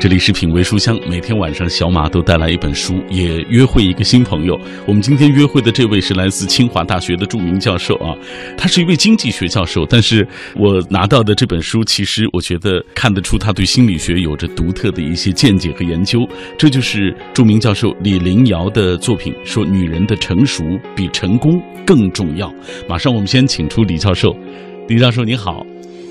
这里是品味书香，每天晚上小马都带来一本书，也约会一个新朋友。我们今天约会的这位是来自清华大学的著名教授啊，他是一位经济学教授。但是我拿到的这本书，其实我觉得看得出他对心理学有着独特的一些见解和研究。这就是著名教授李林瑶的作品，说女人的成熟比成功更重要。马上我们先请出李教授，李教授您好。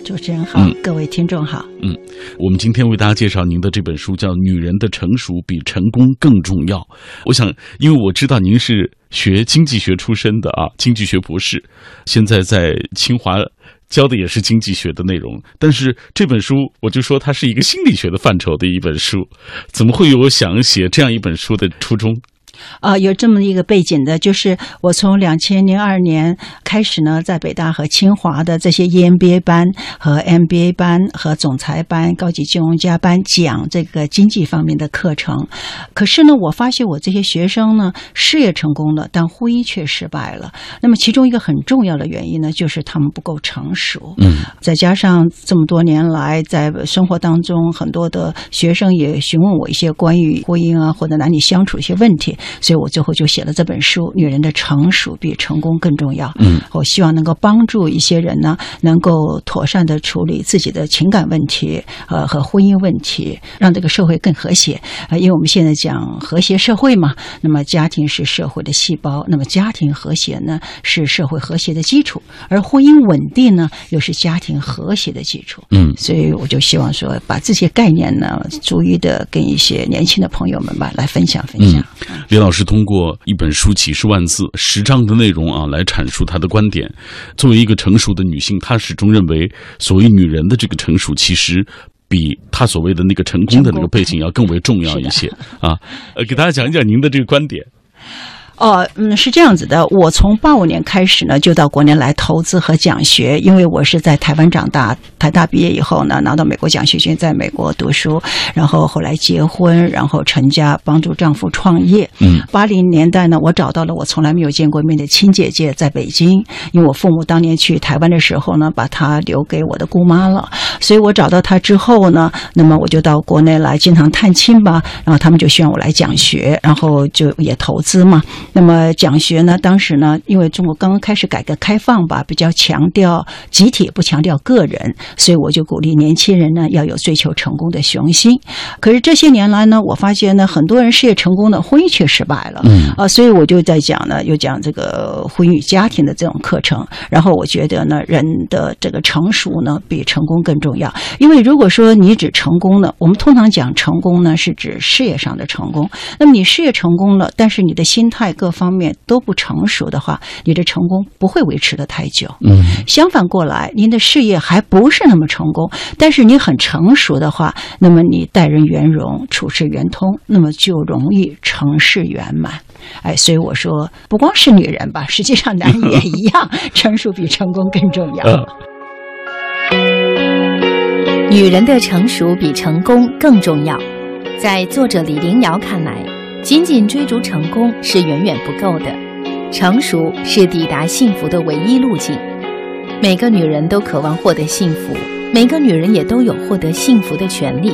主持人好，各位听众好。嗯，我们今天为大家介绍您的这本书，叫《女人的成熟比成功更重要》。我想，因为我知道您是学经济学出身的啊，经济学博士，现在在清华教的也是经济学的内容。但是这本书，我就说它是一个心理学的范畴的一本书，怎么会有想写这样一本书的初衷？啊，有这么一个背景的，就是我从两千零二年开始呢，在北大和清华的这些 EMBA 班和 MBA 班和总裁班、高级金融家班讲这个经济方面的课程。可是呢，我发现我这些学生呢，事业成功了，但婚姻却失败了。那么其中一个很重要的原因呢，就是他们不够成熟。嗯，再加上这么多年来在生活当中，很多的学生也询问我一些关于婚姻啊或者男女相处一些问题。所以我最后就写了这本书，《女人的成熟比成功更重要》。嗯，我希望能够帮助一些人呢，能够妥善的处理自己的情感问题，呃，和婚姻问题，让这个社会更和谐。啊，因为我们现在讲和谐社会嘛，那么家庭是社会的细胞，那么家庭和谐呢是社会和谐的基础，而婚姻稳定呢又是家庭和谐的基础。嗯，所以我就希望说，把这些概念呢，逐一的跟一些年轻的朋友们吧来分享分享。李老师通过一本书几十万字、十章的内容啊，来阐述他的观点。作为一个成熟的女性，她始终认为，所谓女人的这个成熟，其实比她所谓的那个成功的那个背景要更为重要一些啊。呃，给大家讲一讲您的这个观点。哦，嗯，是这样子的。我从八五年开始呢，就到国内来投资和讲学，因为我是在台湾长大，台大毕业以后呢，拿到美国奖学金，在美国读书，然后后来结婚，然后成家，帮助丈夫创业。嗯，八零年代呢，我找到了我从来没有见过面的亲姐姐，在北京，因为我父母当年去台湾的时候呢，把她留给我的姑妈了，所以我找到她之后呢，那么我就到国内来经常探亲吧，然后他们就希望我来讲学，然后就也投资嘛。那么讲学呢？当时呢，因为中国刚刚开始改革开放吧，比较强调集体，不强调个人，所以我就鼓励年轻人呢要有追求成功的雄心。可是这些年来呢，我发现呢，很多人事业成功的婚姻却失败了。嗯啊，所以我就在讲呢，又讲这个婚姻与家庭的这种课程。然后我觉得呢，人的这个成熟呢，比成功更重要。因为如果说你只成功了，我们通常讲成功呢，是指事业上的成功。那么你事业成功了，但是你的心态各方面都不成熟的话，你的成功不会维持的太久。嗯，相反过来，您的事业还不是那么成功，但是你很成熟的话，那么你待人圆融，处事圆通，那么就容易成事圆满。哎，所以我说，不光是女人吧，实际上男人也一样，成熟比成功更重要。女人的成熟比成功更重要，在作者李玲瑶看来。仅仅追逐成功是远远不够的，成熟是抵达幸福的唯一路径。每个女人都渴望获得幸福，每个女人也都有获得幸福的权利。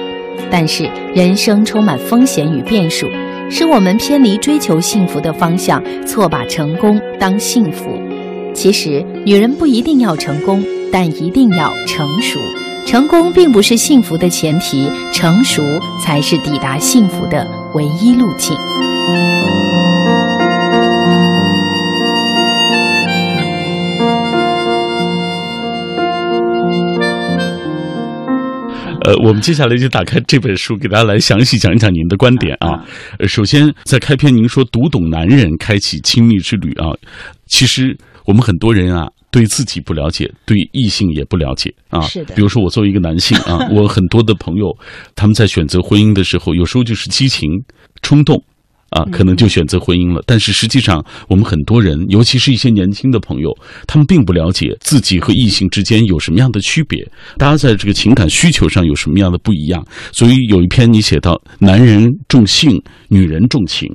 但是人生充满风险与变数，使我们偏离追求幸福的方向，错把成功当幸福。其实，女人不一定要成功，但一定要成熟。成功并不是幸福的前提，成熟才是抵达幸福的唯一路径。呃，我们接下来就打开这本书，给大家来详细讲一讲您的观点啊。呃，首先在开篇您说读懂男人，开启亲密之旅啊。其实我们很多人啊。对自己不了解，对异性也不了解啊。是的。比如说，我作为一个男性啊，我很多的朋友，他们在选择婚姻的时候，有时候就是激情、冲动，啊，可能就选择婚姻了。但是实际上，我们很多人，尤其是一些年轻的朋友，他们并不了解自己和异性之间有什么样的区别，大家在这个情感需求上有什么样的不一样。所以有一篇你写到，男人重性，女人重情。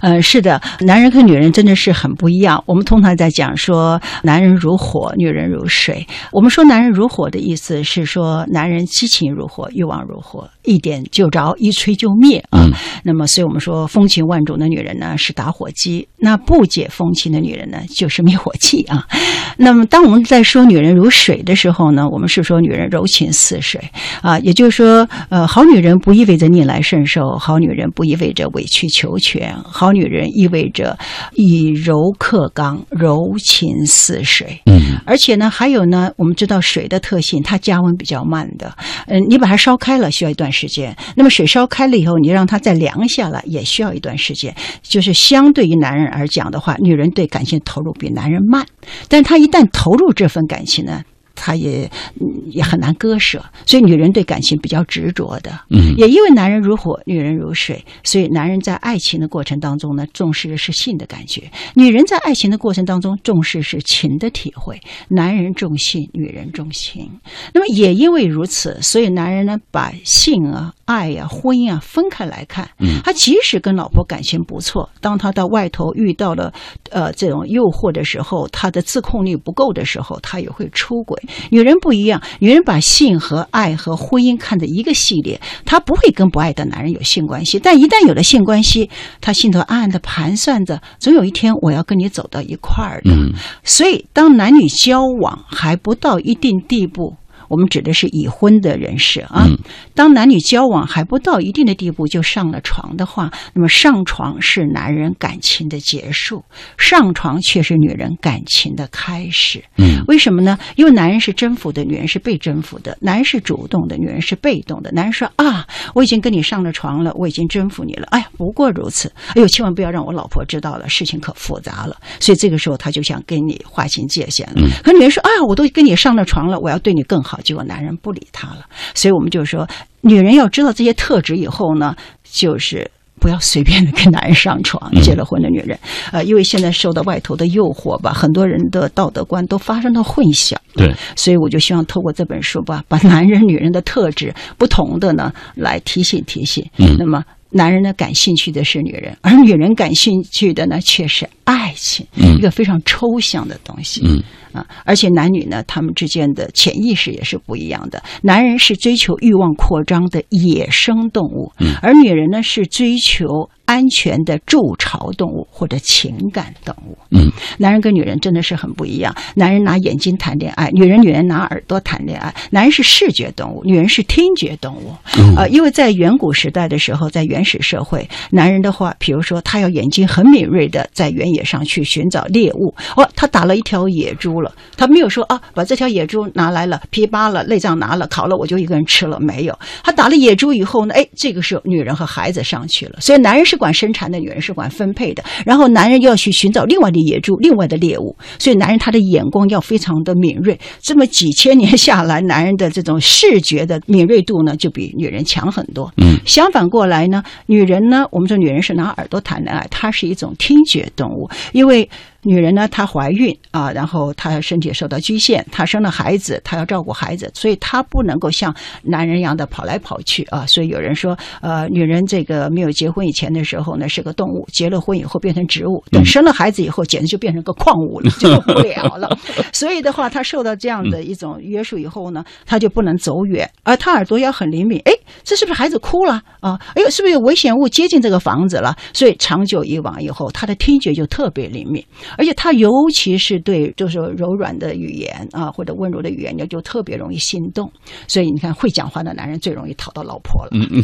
嗯，是的，男人和女人真的是很不一样。我们通常在讲说，男人如火，女人如水。我们说男人如火的意思是说，男人激情如火，欲望如火；一点就着，一吹就灭啊。嗯那么，所以我们说风情万种的女人呢是打火机，那不解风情的女人呢就是灭火器啊。那么，当我们在说女人如水的时候呢，我们是说女人柔情似水啊，也就是说，呃，好女人不意味着逆来顺受，好女人不意味着委曲求全，好女人意味着以柔克刚，柔情似水。嗯而且呢，还有呢，我们知道水的特性，它加温比较慢的。嗯，你把它烧开了需要一段时间，那么水烧开了以后，你让它再凉下来也需要一段时间。就是相对于男人而讲的话，女人对感情投入比男人慢，但她一旦投入这份感情呢，她也嗯也很难割舍。所以女人对感情比较执着的。嗯也因为男人如火，女人如水，所以男人在爱情的过程当中呢，重视的是性的感觉；女人在爱情的过程当中重视是情的体会。男人重性，女人重情。那么也因为如此，所以男人呢把性啊、爱呀、婚姻啊分开来看。嗯他即使跟老婆感情不错，当他到外头遇到了呃这种诱惑的时候，他的自控力不够的时候，他也会出轨。女人不一样，女人把性和爱和婚姻看的一个系列，她不会跟不爱的男人有性关系，但一旦有了性关系，她心头暗暗的盘算着，总有一天我要跟你走到一块儿的。嗯所以，当男女交往还不到一定地步，我们指的是已婚的人士啊。嗯当男女交往还不到一定的地步就上了床的话，那么上床是男人感情的结束，上床却是女人感情的开始。嗯为什么呢？因为男人是征服的，女人是被征服的；男人是主动的，女人是被动的。男人说啊，我已经跟你上了床了，我已经征服你了。哎呀，不过如此。哎呦，千万不要让我老婆知道了，事情可复杂了。所以这个时候他就想跟你划清界限了。可女人说啊，我都跟你上了床了，我要对你更好。结果男人不理她了。所以我们就说，女人要知道这些特质以后呢，就是。不要随便的跟男人上床，结了婚的女人，呃，因为现在受到外头的诱惑吧，很多人的道德观都发生了混淆。对，所以我就希望透过这本书吧，把男人、女人的特质不同的呢，来提醒提醒。嗯那么男人呢感兴趣的是女人，而女人感兴趣的呢却是爱情，嗯一个非常抽象的东西。嗯啊，而且男女呢，他们之间的潜意识也是不一样的。男人是追求欲望扩张的野生动物，嗯而女人呢是追求安全的筑巢动物或者情感动物。嗯男人跟女人真的是很不一样。男人拿眼睛谈恋爱，女人女人拿耳朵谈恋爱。男人是视觉动物，女人是听觉动物。嗯呃，因为在远古时代的时候，在原始社会，男人的话，比如说他要眼睛很敏锐的在原野上去寻找猎物。哦，他打了一条野猪了，他没有说啊，把这条野猪拿来了，皮扒了，内脏拿了，烤了，我就一个人吃了。没有，他打了野猪以后呢，哎，这个时候女人和孩子上去了。所以男人是管生产的，女人是管分配的。然后男人要去寻找另外的野猪，另外的猎物。所以男人他的眼光要非常的敏锐。这么几千年下来，男人的这种视觉的敏锐度呢，就比女人强很多。嗯相反过来呢，女人呢，我们说女人是拿耳朵谈恋爱，她是一种听觉动物，因为。女人呢，她怀孕啊，然后她身体受到局限，她生了孩子，她要照顾孩子，所以她不能够像男人一样的跑来跑去啊。所以有人说，呃，女人这个没有结婚以前的时候呢是个动物，结了婚以后变成植物，等生了孩子以后，简直就变成个矿物了，就不了了。所以的话，她受到这样的一种约束以后呢，她就不能走远，而她耳朵要很灵敏。哎，这是不是孩子哭了啊？哎呦，是不是有危险物接近这个房子了？所以长久以往以后，他的听觉就特别灵敏。而且他尤其是对就是柔软的语言啊，或者温柔的语言，就特别容易心动。所以你看，会讲话的男人最容易讨到老婆了。嗯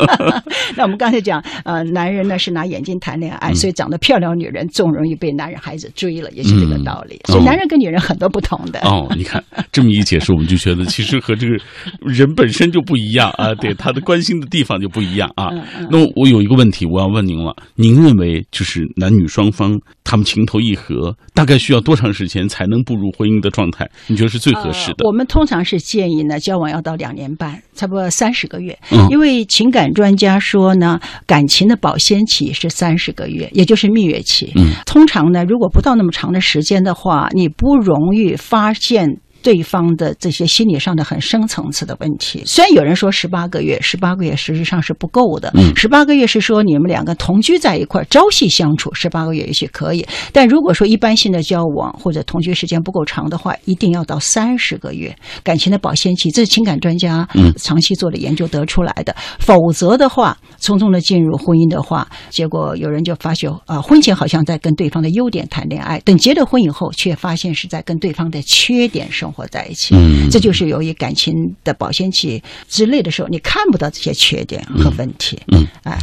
那我们刚才讲，呃，男人呢是拿眼睛谈恋爱，所以长得漂亮女人总容易被男人孩子追了，也是这个道理。嗯所以男人跟女人很多不同的。哦，你看这么一解释，我们就觉得其实和这个人本身就不一样啊，对 他的关心的地方就不一样啊。那我有一个问题，我要问您了，您认为就是男女双方他们情投意合，大概需要多长时间才能步入婚姻的状态？你觉得是最合适的呃？我们通常是建议呢，交往要到两年半，差不多三十个月。嗯因为情感专家说呢，感情的保鲜期是三十个月，也就是蜜月期。嗯，通常呢，如果不到那么长的时间的话，你不容易发现。对方的这些心理上的很深层次的问题。虽然有人说十八个月，十八个月实际上是不够的。嗯十八个月是说你们两个同居在一块儿，朝夕相处，十八个月也许可以。但如果说一般性的交往或者同居时间不够长的话，一定要到三十个月，感情的保鲜期，这是情感专家嗯长期做的研究得出来的。否则的话，匆匆的进入婚姻的话，结果有人就发觉啊、婚前好像在跟对方的优点谈恋爱，等结了婚以后，却发现是在跟对方的缺点生活在一起。嗯这就是由于感情的保鲜期之类的时候，你看不到这些缺点和问题。嗯，哎，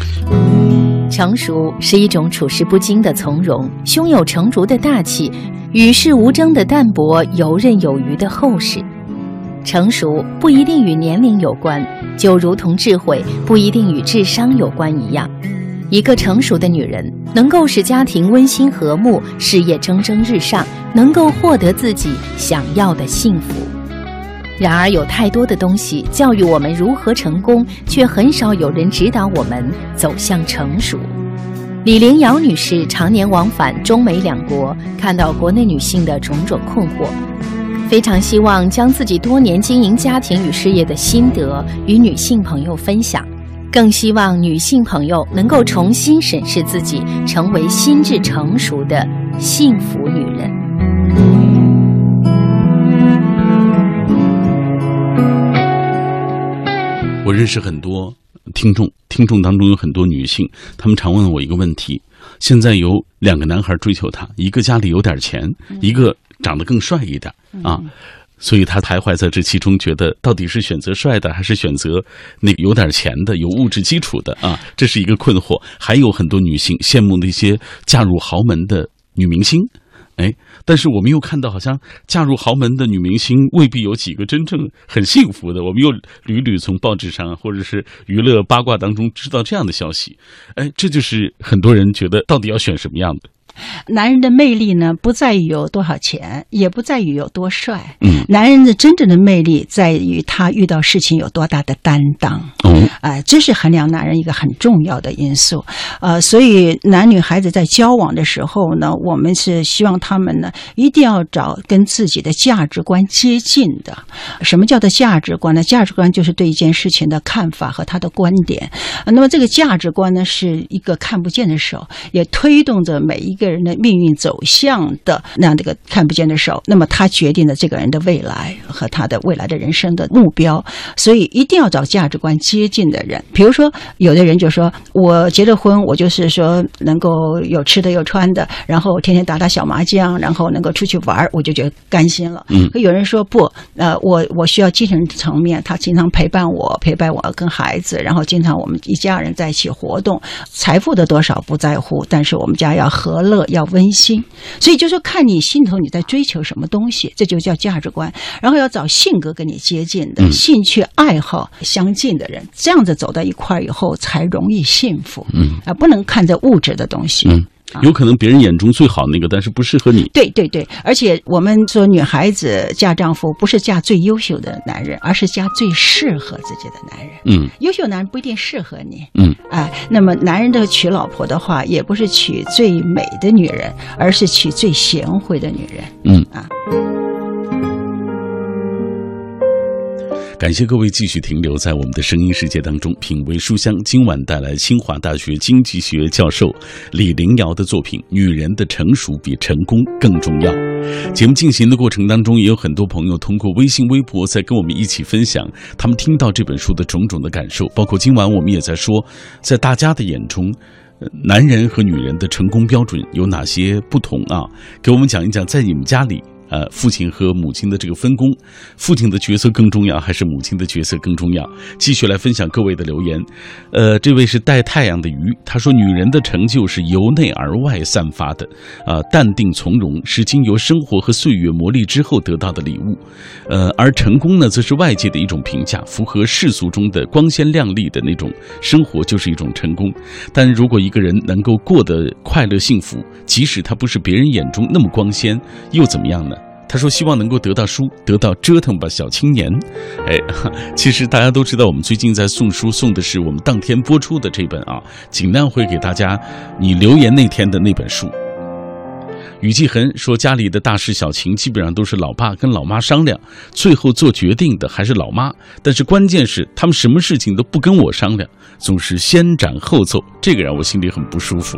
成熟是一种处事不惊的从容，胸有成竹的大气，与世无争的淡泊，游刃有余的厚实。成熟不一定与年龄有关，就如同智慧不一定与智商有关一样。一个成熟的女人能够使家庭温馨和睦，事业蒸蒸日上，能够获得自己想要的幸福。然而，有太多的东西教育我们如何成功，却很少有人指导我们走向成熟。李玲瑶女士常年往返中美两国，看到国内女性的种种困惑，非常希望将自己多年经营家庭与事业的心得与女性朋友分享，更希望女性朋友能够重新审视自己，成为心智成熟的幸福女人。我认识很多听众，听众当中有很多女性，她们常问我一个问题：现在有两个男孩追求她，一个家里有点钱，一个长得更帅一点啊，所以她徘徊在这其中，觉得到底是选择帅的，还是选择那个有点钱的、有物质基础的啊？这是一个困惑。还有很多女性羡慕那些嫁入豪门的女明星。哎，但是我们又看到，好像嫁入豪门的女明星未必有几个真正很幸福的。我们又屡屡从报纸上或者是娱乐八卦当中知道这样的消息。哎，这就是很多人觉得到底要选什么样的？男人的魅力呢，不在于有多少钱，也不在于有多帅。嗯，男人的真正的魅力在于他遇到事情有多大的担当。嗯，哎、这是衡量男人一个很重要的因素。呃，所以男女孩子在交往的时候呢，我们是希望他们呢一定要找跟自己的价值观接近的。什么叫做价值观呢？价值观就是对一件事情的看法和他的观点。呃那么这个价值观呢，是一个看不见的手，也推动着每一个人的命运走向的那样的一个看不见的手。那么他决定了这个人的未来和他的未来的人生的目标。所以一定要找价值观接近的人。比如说，有的人就说我结了婚，我就是说能够有吃的有穿的，然后天天打打小麻将，然后能够出去玩儿，我就觉得甘心了。嗯可有人说不，呃，我我需要精神层面，他经常陪伴我，陪伴我跟孩子，然后经常我们一家人在一起活动，财富的多少不在乎，但是我们家要和乐，要温馨。所以就说看你心头你在追求什么东西，这就叫价值观。然后要找性格跟你接近的、嗯兴趣爱好相近的人，这样子走到一块儿以后才容易幸福。嗯啊，不能看着物质的东西。嗯，有可能别人眼中最好那个，但是不适合你。对对对，而且我们说女孩子嫁丈夫不是嫁最优秀的男人，而是嫁最适合自己的男人。嗯优秀男人不一定适合你，嗯，哎，那么男人的娶老婆的话，也不是娶最美的女人，而是娶最贤惠的女人。嗯啊。感谢各位继续停留在我们的声音世界当中，品味书香。今晚带来清华大学经济学教授李玲瑶的作品《女人的成熟比成功更重要》。节目进行的过程当中，也有很多朋友通过微信、微博在跟我们一起分享他们听到这本书的种种的感受。包括今晚我们也在说，在大家的眼中。男人和女人的成功标准有哪些不同啊？给我们讲一讲，在你们家里，呃，父亲和母亲的这个分工，父亲的角色更重要，还是母亲的角色更重要？继续来分享各位的留言。呃，这位是带太阳的鱼，他说：“女人的成就是由内而外散发的，啊、淡定从容是经由生活和岁月磨砺之后得到的礼物，呃，而成功呢，则是外界的一种评价，符合世俗中的光鲜亮丽的那种生活就是一种成功。但如果一个人能够过得快乐幸福，即使他不是别人眼中那么光鲜，又怎么样呢？”他说：“希望能够得到书，得到折腾吧，小青年。”哎，其实大家都知道，我们最近在送书，送的是我们当天播出的这本啊，尽量会给大家你留言那天的那本书。雨季恒说，家里的大事小情基本上都是老爸跟老妈商量，最后做决定的还是老妈。但是关键是他们什么事情都不跟我商量，总是先斩后奏，这个让我心里很不舒服。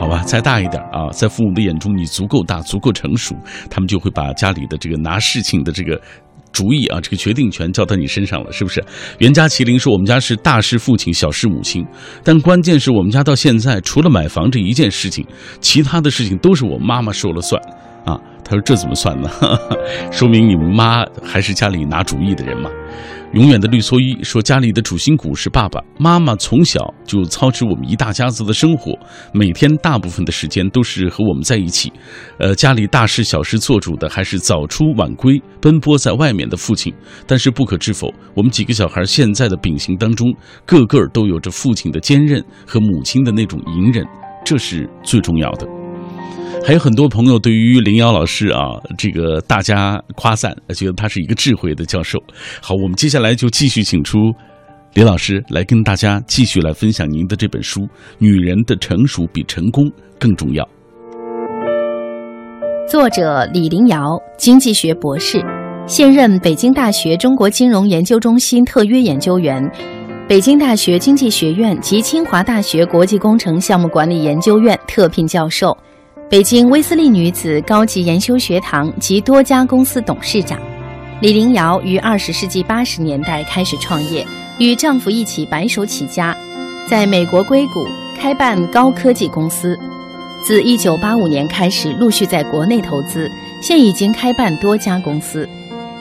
好吧，再大一点啊，在父母的眼中你足够大、足够成熟，他们就会把家里的这个拿事情的这个。主意啊，这个决定权交到你身上了，是不是？袁家麒麟说：“我们家是大事父亲，小事母亲，但关键是我们家到现在除了买房这一件事情，其他的事情都是我妈妈说了算。”啊，他说：“这怎么算呢？说明你们妈还是家里拿主意的人嘛。”永远的绿蓑衣说：“家里的主心骨是爸爸妈妈，从小就操持我们一大家子的生活，每天大部分的时间都是和我们在一起。呃，家里大事小事做主的还是早出晚归、奔波在外面的父亲。但是不可置否，我们几个小孩现在的秉性当中，个个都有着父亲的坚韧和母亲的那种隐忍，这是最重要的。”还有很多朋友对于林瑶老师啊，这个大家夸赞，觉得他是一个智慧的教授。好，我们接下来就继续请出李老师来跟大家继续来分享您的这本书《女人的成熟比成功更重要》。作者李林瑶，经济学博士，现任北京大学中国金融研究中心特约研究员，北京大学经济学院及清华大学国际工程项目管理研究院特聘教授。北京威斯利女子高级研修学堂及多家公司董事长，李玲瑶于二十世纪八十年代开始创业，与丈夫一起白手起家，在美国硅谷开办高科技公司。自一九八五年开始，陆续在国内投资，现已经开办多家公司。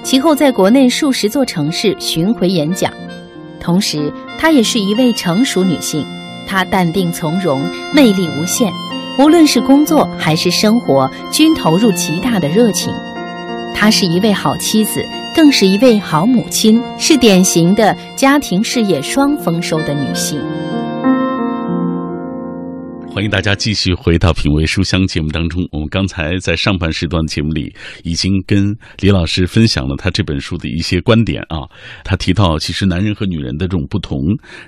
其后在国内数十座城市巡回演讲。同时，她也是一位成熟女性，她淡定从容，魅力无限。无论是工作还是生活，均投入极大的热情。她是一位好妻子，更是一位好母亲，是典型的家庭事业双丰收的女性。欢迎大家继续回到《品味书香》节目当中。我们刚才在上半时段节目里已经跟李老师分享了他这本书的一些观点啊。他提到，其实男人和女人的这种不同，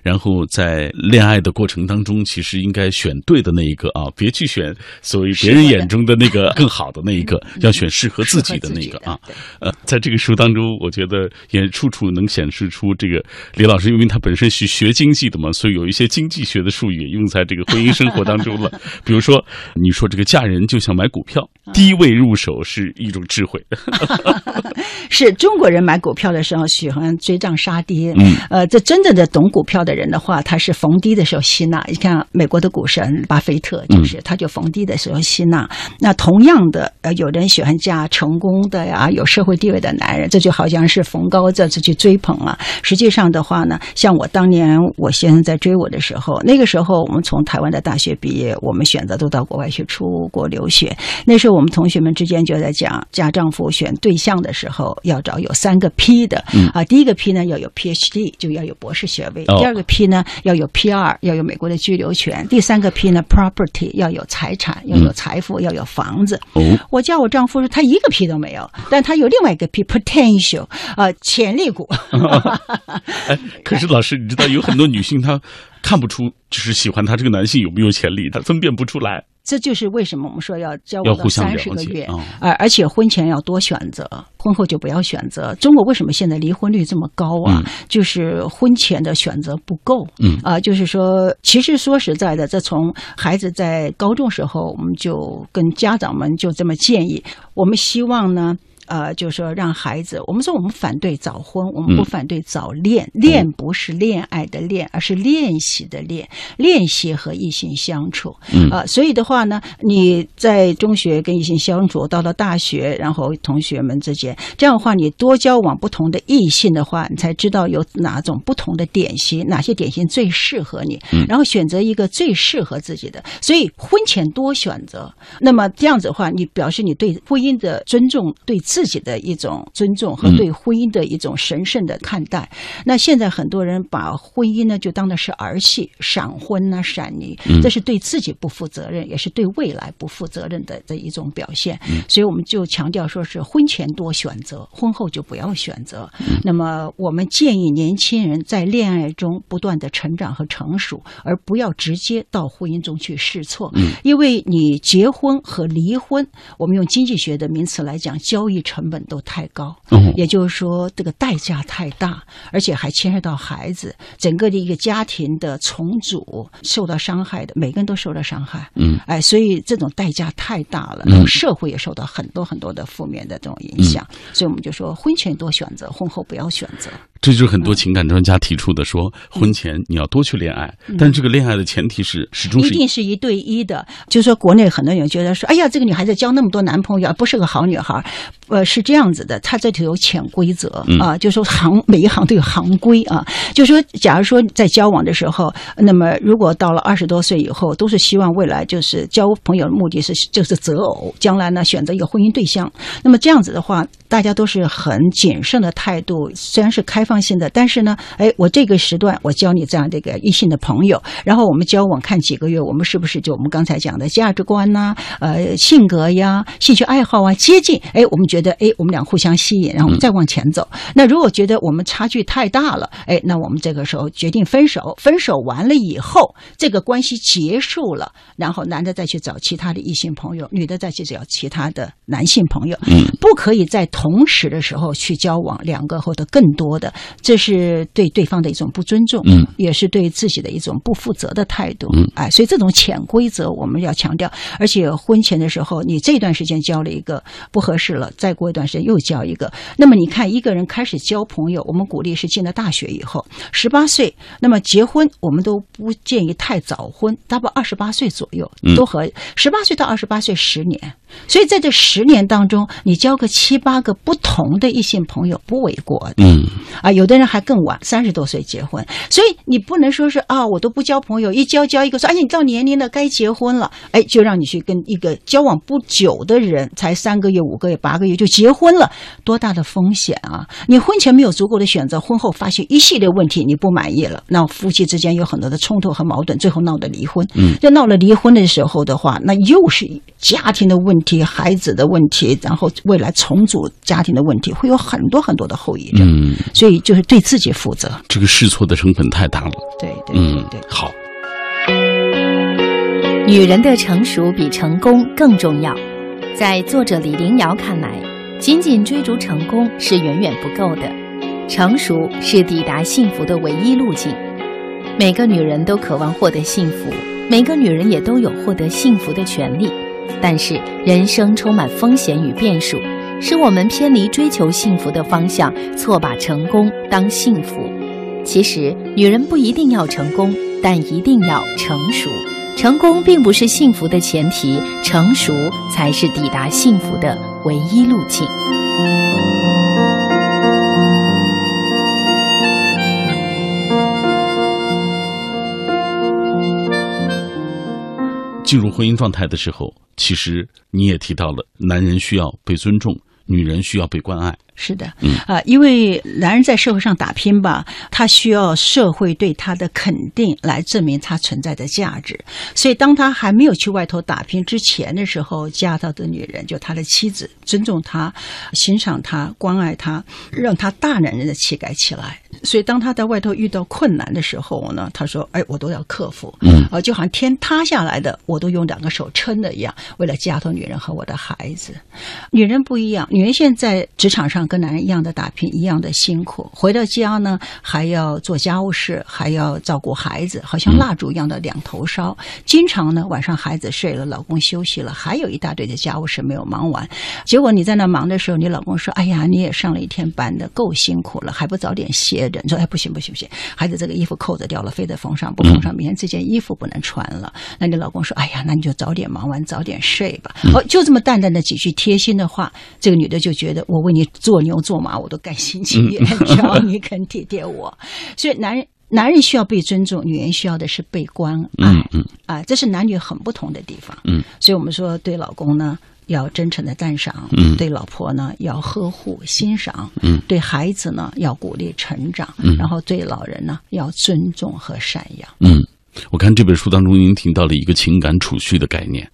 然后在恋爱的过程当中，其实应该选对的那一个啊，别去选所谓别人眼中的那个更好的那一个，要选适合自己的那个啊。呃，在这个书当中，我觉得也处处能显示出这个李老师，因为他本身是学经济的嘛，所以有一些经济学的术语用在这个婚姻生活当。当中了，比如说，你说这个嫁人就像买股票，低位入手是一种智慧。是中国人买股票的时候喜欢追涨杀跌，嗯，呃，这真正的懂股票的人的话，他是逢低的时候吸纳。你看美国的股神巴菲特，就是他就逢低的时候吸纳。那同样的，呃，有人喜欢嫁成功的呀，有社会地位的男人，这就好像是逢高这次去追捧了。实际上的话呢，像我当年我先生在追我的时候，那个时候我们从台湾的大学。毕业，我们选择都到国外去出国留学。那时候我们同学们之间就在讲，嫁丈夫选对象的时候要找有三个 P 的。啊，第一个 P 呢要有 PhD，就要有博士学位；第二个 P 呢要有 PR，要有美国的居留权；第三个 P 呢 Property，要有财产，要有财富，要有房子。我叫我丈夫说他一个 P 都没有，但他有另外一个 P，Potential，啊，潜力股。哎，可是老师，你知道有很多女性她。看不出，就是喜欢他这个男性有没有潜力，他分辨不出来。这就是为什么我们说要交往三十个月，而而且婚前要多选择，婚后就不要选择。中国为什么现在离婚率这么高啊？就是婚前的选择不够。嗯啊，就是说，其实说实在的，这从孩子在高中时候，我们就跟家长们就这么建议，我们希望呢。呃，就是说让孩子，我们说我们反对早婚，我们不反对早恋。恋不是恋爱的恋，而是练习的练，练习和异性相处。啊，所以的话呢，你在中学跟异性相处，到了大学，然后同学们之间，这样的话，你多交往不同的异性的话，你才知道有哪种不同的典型，哪些典型最适合你，然后选择一个最适合自己的。所以婚前多选择，那么这样子的话，你表示你对婚姻的尊重，对。自己的一种尊重和对婚姻的一种神圣的看待。那现在很多人把婚姻呢就当的是儿戏、闪婚呐、闪离，这是对自己不负责任，也是对未来不负责任的的一种表现。所以我们就强调说是婚前多选择，婚后就不要选择。那么我们建议年轻人在恋爱中不断的成长和成熟，而不要直接到婚姻中去试错。因为你结婚和离婚，我们用经济学的名词来讲，交易成本都太高，也就是说这个代价太大，而且还牵涉到孩子，整个的一个家庭的重组受到伤害的，每个人都受到伤害。嗯，哎，所以这种代价太大了，社会也受到很多很多的负面的这种影响。所以我们就说，婚前多选择，婚后不要选择。这就是很多情感专家提出的，说婚前你要多去恋爱，但这个恋爱的前提是始终一定是一对一的。就是说，国内很多人觉得说，哎呀，这个女孩子交那么多男朋友，不是个好女孩。呃，是这样子的，她这里有潜规则啊，就说行每一行都有行规啊。就说，假如说在交往的时候，那么如果到了二十多岁以后，都是希望未来就是交朋友的目的是就是择偶，将来呢选择一个婚姻对象。那么这样子的话，大家都是很谨慎的态度，虽然是开放性的，但是呢，哎，我这个时段我交你这样的一个异性的朋友，然后我们交往看几个月，我们是不是就我们刚才讲的价值观呐、呃性格呀、兴趣爱好啊接近？哎，我们觉得哎，我们俩互相吸引，然后我们再往前走。那如果觉得我们差距太大了，哎，那我们这个时候决定分手。分手完了以后，这个关系结束了，然后男的再去找其他的异性朋友，女的再去找其他的男性朋友。嗯，不可以在同时的时候去交往两个或者更多的，这是对对方的一种不尊重，嗯，也是对自己的一种不负责的态度。嗯，哎，所以这种潜规则我们要强调。而且婚前的时候，你这段时间交了一个不合适了，再过一段时间又交一个。那么你看，一个人开始交朋友，我们鼓励是进了大学以后，十八岁，那么结婚我们都不建议太早婚，大概二十八岁左右都和十八岁到二十八岁十年。所以在这十年当中，你交个七八个不同的异性朋友不为过的。嗯，啊，有的人还更晚，三十多岁结婚。所以你不能说是啊，我都不交朋友，一交交一个说，哎，你到年龄了该结婚了，哎，就让你去跟一个交往不久的人，才三个月、五个月、八个月就结婚了，多大的风险啊！你婚前没有足够的选择，婚后发现一系列问题，你不满意了，那夫妻之间有很多的冲突和矛盾，最后闹得离婚。嗯，这闹了离婚的时候的话，那又是家庭的问题、孩子的问题，然后未来重组家庭的问题，会有很多很多的后遗症。嗯，所以就是对自己负责。这个试错的成本太大了。对对嗯对对，好。女人的成熟比成功更重要。在作者李玲瑶看来，仅仅追逐成功是远远不够的，成熟是抵达幸福的唯一路径。每个女人都渴望获得幸福，每个女人也都有获得幸福的权利。但是，人生充满风险与变数，使我们偏离追求幸福的方向，错把成功当幸福。其实，女人不一定要成功，但一定要成熟。成功并不是幸福的前提，成熟才是抵达幸福的唯一路径。进入婚姻状态的时候，其实你也提到了，男人需要被尊重，女人需要被关爱。是的，啊，因为男人在社会上打拼吧，他需要社会对他的肯定来证明他存在的价值。所以，当他还没有去外头打拼之前的时候，嫁到的女人就他的妻子，尊重他、欣赏他、关爱他，让他大男人的气概起来。所以，当他在外头遇到困难的时候呢，他说：“哎，我都要克服。”嗯，啊，就好像天塌下来的，我都用两个手撑的一样，为了家头女人和我的孩子。女人不一样，女人现在职场上跟男人一样的打拼，一样的辛苦。回到家呢，还要做家务事，还要照顾孩子，好像蜡烛一样的两头烧。经常呢，晚上孩子睡了，老公休息了，还有一大堆的家务事没有忙完。结果你在那忙的时候，你老公说：“哎呀，你也上了一天班的，够辛苦了，还不早点歇着？”你说：“哎，不行不行不行，孩子这个衣服扣子掉了，非得缝上，不缝上，明天这件衣服不能穿了。”那你老公说：“哎呀，那你就早点忙完，早点睡吧。”哦，就这么淡淡的几句贴心的话，这个女的就觉得我为你做牛做马，我都甘心情愿，只要你肯体贴我。所以男人。男人需要被尊重，女人需要的是被关爱。嗯嗯啊，这是男女很不同的地方。嗯，所以我们说对老公呢，要真诚的赞赏，嗯对老婆呢要呵护欣赏，嗯对孩子呢要鼓励成长，嗯然后对老人呢要尊重和赡养。嗯，我看这本书当中您提到了一个情感储蓄的概念。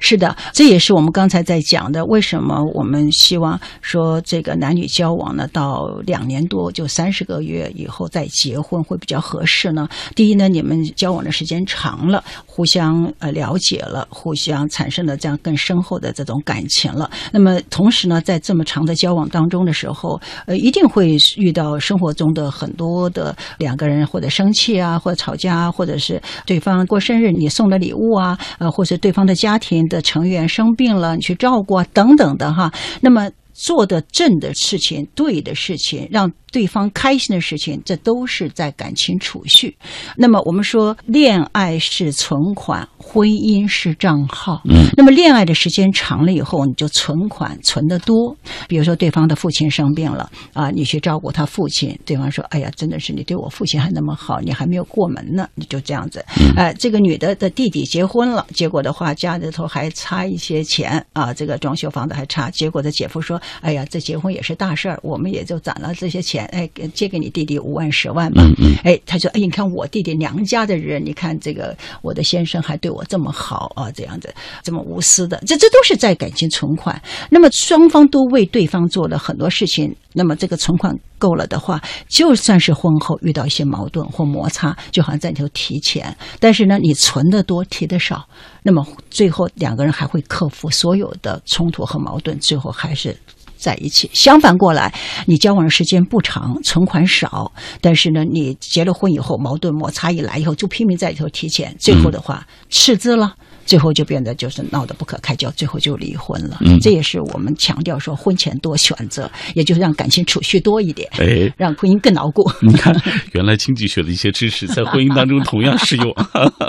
是的，这也是我们刚才在讲的。为什么我们希望说这个男女交往呢，到两年多就三十个月以后再结婚会比较合适呢？第一呢，你们交往的时间长了，互相呃了解了，互相产生了这样更深厚的这种感情了。那么同时呢，在这么长的交往当中的时候，呃，一定会遇到生活中的很多的两个人或者生气啊，或者吵架啊，或者是对方过生日你送了礼物啊，呃，或者对方的家庭的成员生病了，你去照顾啊，等等的哈。那么做的正的事情、对的事情，让对方开心的事情，这都是在感情储蓄。那么我们说，恋爱是存款，婚姻是账号。嗯，那么恋爱的时间长了以后，你就存款存得多。比如说，对方的父亲生病了啊，你去照顾他父亲，对方说：“哎呀，真的是你对我父亲还那么好，你还没有过门呢。”你就这样子。哎、这个女的的弟弟结婚了，结果的话家里头还差一些钱啊，这个装修房子还差。结果的姐夫说：“哎呀，这结婚也是大事儿，我们也就攒了这些钱，哎，给借给你弟弟五万十万吧。嗯嗯哎，他说：“哎，你看我弟弟娘家的人，你看这个我的先生还对我这么好啊，这样子这么无私的，这这都是在感情存款。那么双方都为对方做了很多事情，那么这个存款够了的话，就算是婚后遇到一些矛盾或摩擦，就好像在里头提钱，但是呢，你存的多，提的少，那么最后两个人还会克服所有的冲突和矛盾，最后还是。”在一起。相反过来，你交往的时间不长，存款少，但是呢，你结了婚以后，矛盾摩擦一来以后，就拼命在里头提钱，最后的话赤字了。最后就变得就是闹得不可开交，最后就离婚了。嗯这也是我们强调说婚前多选择，也就是让感情储蓄多一点，哎，让婚姻更牢固。你看，原来经济学的一些知识在婚姻当中同样适用。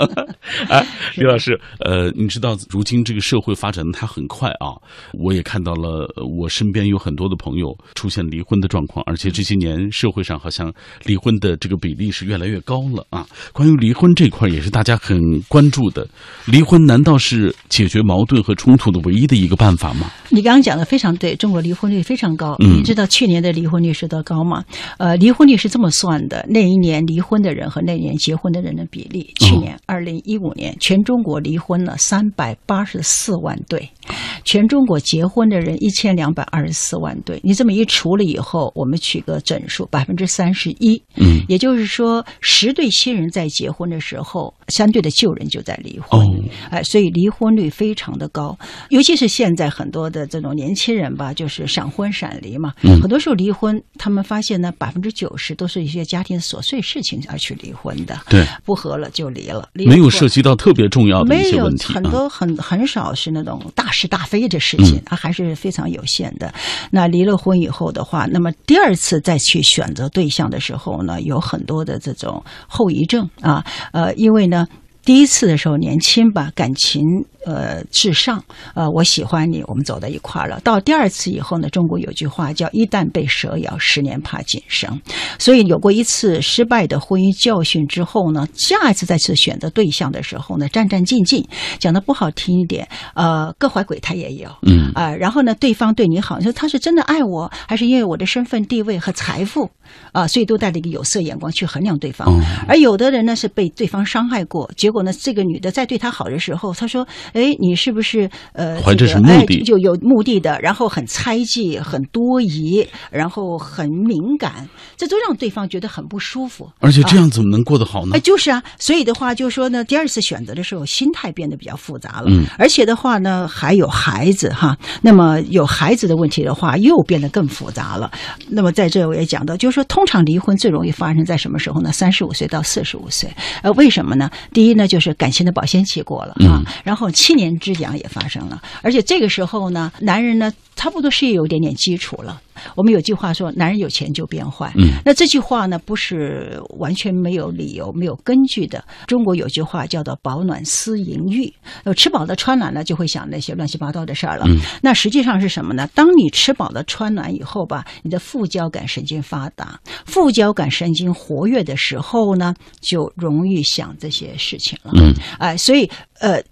哎，李老师，呃，你知道如今这个社会发展的它很快啊，我也看到了，呃我身边有很多的朋友出现离婚的状况，而且这些年社会上好像离婚的这个比例是越来越高了啊。关于离婚这块，也是大家很关注的。离婚难道是解决矛盾和冲突的唯一的一个办法吗？你刚刚讲的非常对，中国离婚率非常高。嗯你知道去年的离婚率是多高吗？呃，离婚率是这么算的：那一年离婚的人和那年结婚的人的比例。去年二零一五年，全中国离婚了三百八十四万对，全中国结婚的人一千两百二十四万对。你这么一除了以后，我们取个整数，百分之三十一。嗯，也就是说，十对新人在结婚的时候，三对的旧人就在离婚。哦哎，所以离婚率非常的高，尤其是现在很多的这种年轻人吧，就是闪婚闪离嘛。嗯很多时候离婚，他们发现呢，百分之九十都是一些家庭琐碎事情而去离婚的，对，不和了就离了，离了没有涉及到特别重要的一没有些问题啊。很多很很少是那种大是大非的事情嗯，它还是非常有限的。那离了婚以后的话，那么第二次再去选择对象的时候呢，有很多的这种后遗症啊，呃，因为呢。第一次的时候年轻吧，感情呃至上，呃我喜欢你，我们走到一块儿了。到第二次以后呢，中国有句话叫“一旦被蛇咬，十年怕井绳”，所以有过一次失败的婚姻教训之后呢，下一次再次选择对象的时候呢，战战兢兢，讲的不好听一点，呃，各怀鬼胎也有。嗯啊、然后呢，对方对你好，你说他是真的爱我，还是因为我的身份地位和财富啊、所以都带着一个有色眼光去衡量对方。哦而有的人呢是被对方伤害过，结果呢，这个女的在对他好的时候，他说：“哎，你是不是呃，怀着这个是目的哎就有目的的，然后很猜忌、很多疑，然后很敏感，这都让对方觉得很不舒服。而且这样怎么能过得好呢哎，？就是啊，所以的话，就是说呢，第二次选择的时候，心态变得比较复杂了。嗯，而且的话呢，还有孩子哈，那么有孩子的问题的话，又变得更复杂了。那么在这我也讲到，就是说，通常离婚最容易发生在什么时候呢？三十五岁到四十五岁。呃，为什么呢？第一呢，就是感情的保鲜期过了啊，嗯然后七年之痒也发生了，而且这个时候呢，男人呢，差不多是有一点点基础了。我们有句话说，男人有钱就变坏。嗯，那这句话呢，不是完全没有理由、没有根据的。中国有句话叫做“饱暖思淫欲”，呃，吃饱了穿暖了，就会想那些乱七八糟的事儿了。嗯那实际上是什么呢？当你吃饱了穿暖以后吧，你的副交感神经发达，副交感神经活跃的时候呢，就容易想这些事情了。嗯，哎，所以呃。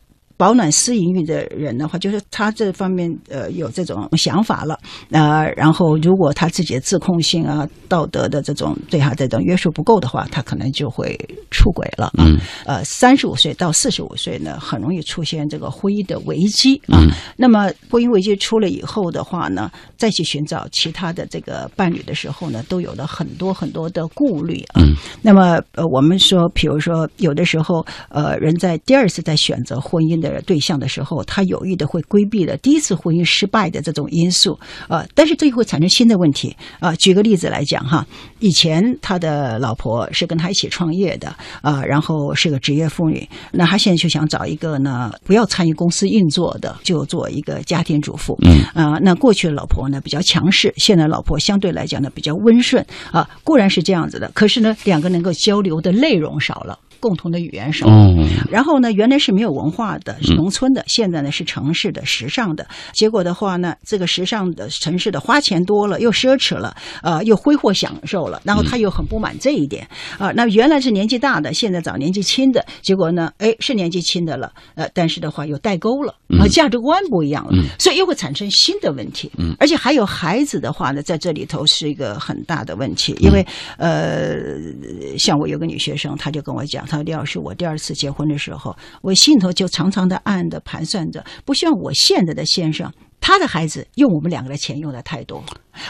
保暖私淫欲的人的话，就是他这方面呃有这种想法了，呃，然后如果他自己的自控性啊、道德的这种对他这种约束不够的话，他可能就会出轨了啊。嗯呃，三十五岁到四十五岁呢，很容易出现这个婚姻的危机啊。嗯那么婚姻危机出了以后的话呢，再去寻找其他的这个伴侣的时候呢，都有了很多很多的顾虑啊。嗯那么呃，我们说，比如说有的时候，呃，人在第二次在选择婚姻的对象的时候，他有意的会规避了第一次婚姻失败的这种因素，呃，但是这又会产生新的问题啊、举个例子来讲哈，以前他的老婆是跟他一起创业的啊、然后是个职业妇女，那他现在就想找一个呢不要参与公司运作的，就做一个家庭主妇。嗯。啊、那过去的老婆呢比较强势，现在老婆相对来讲呢比较温顺啊，固然是这样子的，可是呢两个能够交流的内容少了，共同的语言少了。哦，然后呢，原来是没有文化的，是农村的，现在呢是城市的、时尚的。结果的话呢，这个时尚的城市的花钱多了，又奢侈了，呃，又挥霍享受了，然后他又很不满这一点啊、那原来是年纪大的，现在找年纪轻的，结果呢，哎，是年纪轻的了，呃，但是的话有代沟了，啊、价值观不一样了，所以又会产生新的问题。嗯，而且还有孩子的话呢，在这里头是一个很大的问题，因为呃，像我有个女学生，她就跟我讲，她说李老师，我第二次结婚的时候，我心头就常常的暗暗的盘算着，不像我现在的先生。他的孩子用我们两个的钱用的太多，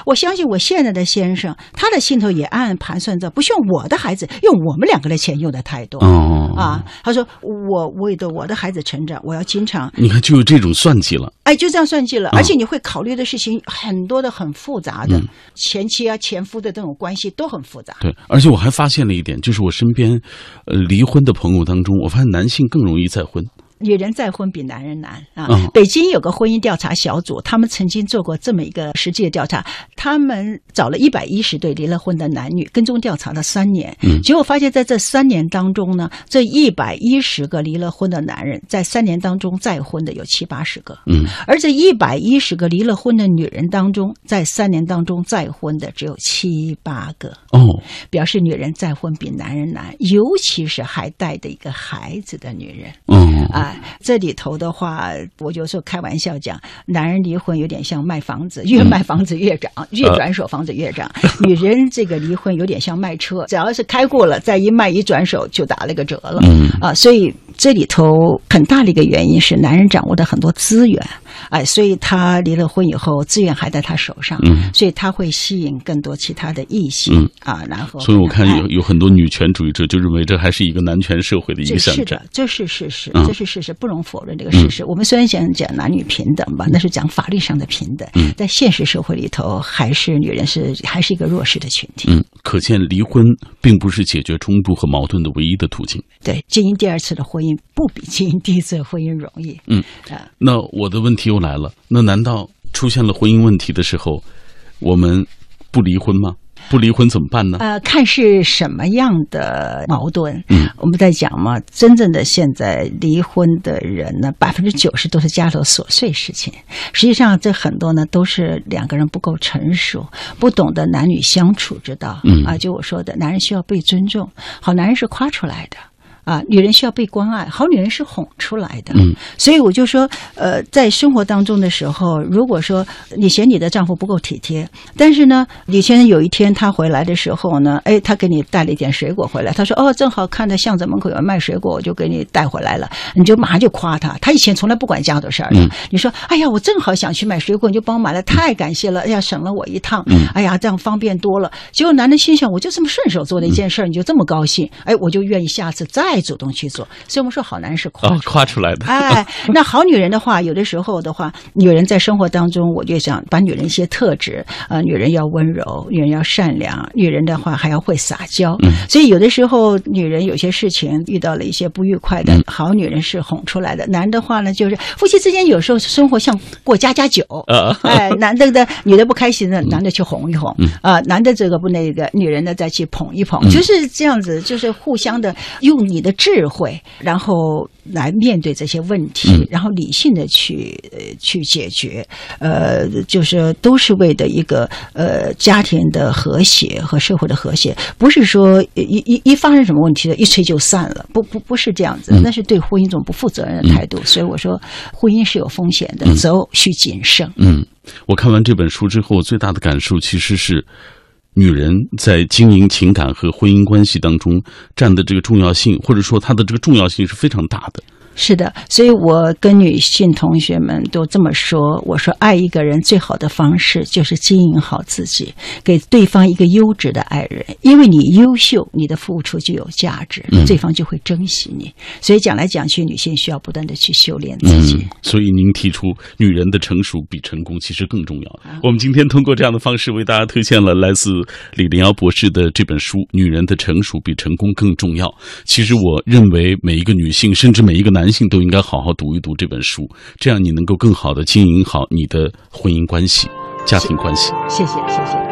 我相信我现在的先生，他的心头也暗暗盘算着，不希望我的孩子用我们两个的钱用的太多。哦，啊，他说我为了我的孩子成长，我要经常你看就有这种算计了。哎，就这样算计了，嗯而且你会考虑的事情很多的，很复杂的，前妻啊、前夫的这种关系都很复杂。对，而且我还发现了一点，就是我身边，呃，离婚的朋友当中，我发现男性更容易再婚。女人再婚比男人难啊！嗯。北京有个婚姻调查小组，他们曾经做过这么一个实际的调查，他们找了一百一十对离了婚的男女，跟踪调查了三年，嗯。结果发现，在这三年当中呢，这一百一十个离了婚的男人，在三年当中再婚的有七八十个，嗯，而这一百一十个离了婚的女人当中，在三年当中再婚的只有七八个，哦，表示女人再婚比男人难，尤其是还带着一个孩子的女人。嗯，啊，这里头的话，我有时候开玩笑讲，男人离婚有点像卖房子，越卖房子越涨，越转手房子越涨。女人这个离婚有点像卖车，只要是开过了，再一卖一转手就打了个折了。嗯啊，所以这里头很大的一个原因是男人掌握的很多资源，哎，所以他离了婚以后，资源还在他手上，嗯。所以他会吸引更多其他的异性、嗯。啊，然后所以我看哎。有有很多女权主义者就认为这还是一个男权社会的一这个象征是的。，这是事实，嗯。这是事实，不容否认这个事实。我们虽然想讲男女平等吧，那是讲法律上的平等，嗯。在现实社会里头，还是女人是还是一个弱势的群体。嗯，可见离婚并不是解决冲突和矛盾的唯一的途径。对，经营第二次的婚姻不比经营第一次的婚姻容易。嗯啊，那我的问题又来了，那难道出现了婚姻问题的时候，我们不离婚吗？不离婚怎么办呢？呃，看是什么样的矛盾。嗯，我们在讲嘛，真正的现在离婚的人呢，百分之九十都是家头琐碎事情。实际上，这很多呢都是两个人不够成熟，不懂得男女相处之道。嗯啊，就我说的，男人需要被尊重，好男人是夸出来的。啊，女人需要被关爱，好女人是哄出来的。嗯，所以我就说，呃，在生活当中的时候，如果说你嫌你的丈夫不够体贴，但是呢，李先生有一天他回来的时候呢，哎，他给你带了一点水果回来，他说，哦，正好看到巷子门口有人卖水果，我就给你带回来了，你就马上就夸他。他以前从来不管家的事儿的，嗯你说，哎呀，我正好想去买水果，你就帮我买了，太感谢了，哎呀，省了我一趟，嗯哎呀，这样方便多了。结果男人心想，我就这么顺手做了一件事儿，你就这么高兴，哎，我就愿意下次再主动去做。所以我们说，好男人是夸夸出来的。哎，那好女人的话，有的时候的话，女人在生活当中，我就想把女人一些特质，呃，女人要温柔，女人要善良，女人的话还要会撒娇。嗯所以有的时候，女人有些事情遇到了一些不愉快的，嗯好女人是哄出来的。男的话呢，就是夫妻之间有时候生活像过家家酒。啊，哎，男的的女的不开心的，男的去哄一哄，嗯啊、男的这个不那个，女人呢再去捧一捧，嗯就是这样子，就是互相的用你的智慧，然后来面对这些问题，嗯然后理性的去呃去解决，呃，就是都是为的一个呃家庭的和谐和社会的和谐，不是说一一一发生什么问题了，一吹就散了，不不不是这样子，嗯那是对婚姻一种不负责任的态度。所以我说，婚姻是有风险的，择偶需谨慎。嗯，我看完这本书之后，最大的感受其实是，女人在经营情感和婚姻关系当中占的这个重要性，或者说她的这个重要性是非常大的。是的，所以我跟女性同学们都这么说。我说，爱一个人最好的方式就是经营好自己，给对方一个优质的爱人。因为你优秀，你的付出就有价值，嗯对方就会珍惜你。所以讲来讲去，女性需要不断的去修炼自己。嗯，所以您提出女人的成熟比成功其实更重要。我们今天通过这样的方式为大家推荐了来自李林瑶博士的这本书《女人的成熟比成功更重要》。其实我认为每一个女性，甚至每一个男性都应该好好读一读这本书，这样你能够更好的经营好你的婚姻关系、家庭关系。谢谢，谢谢。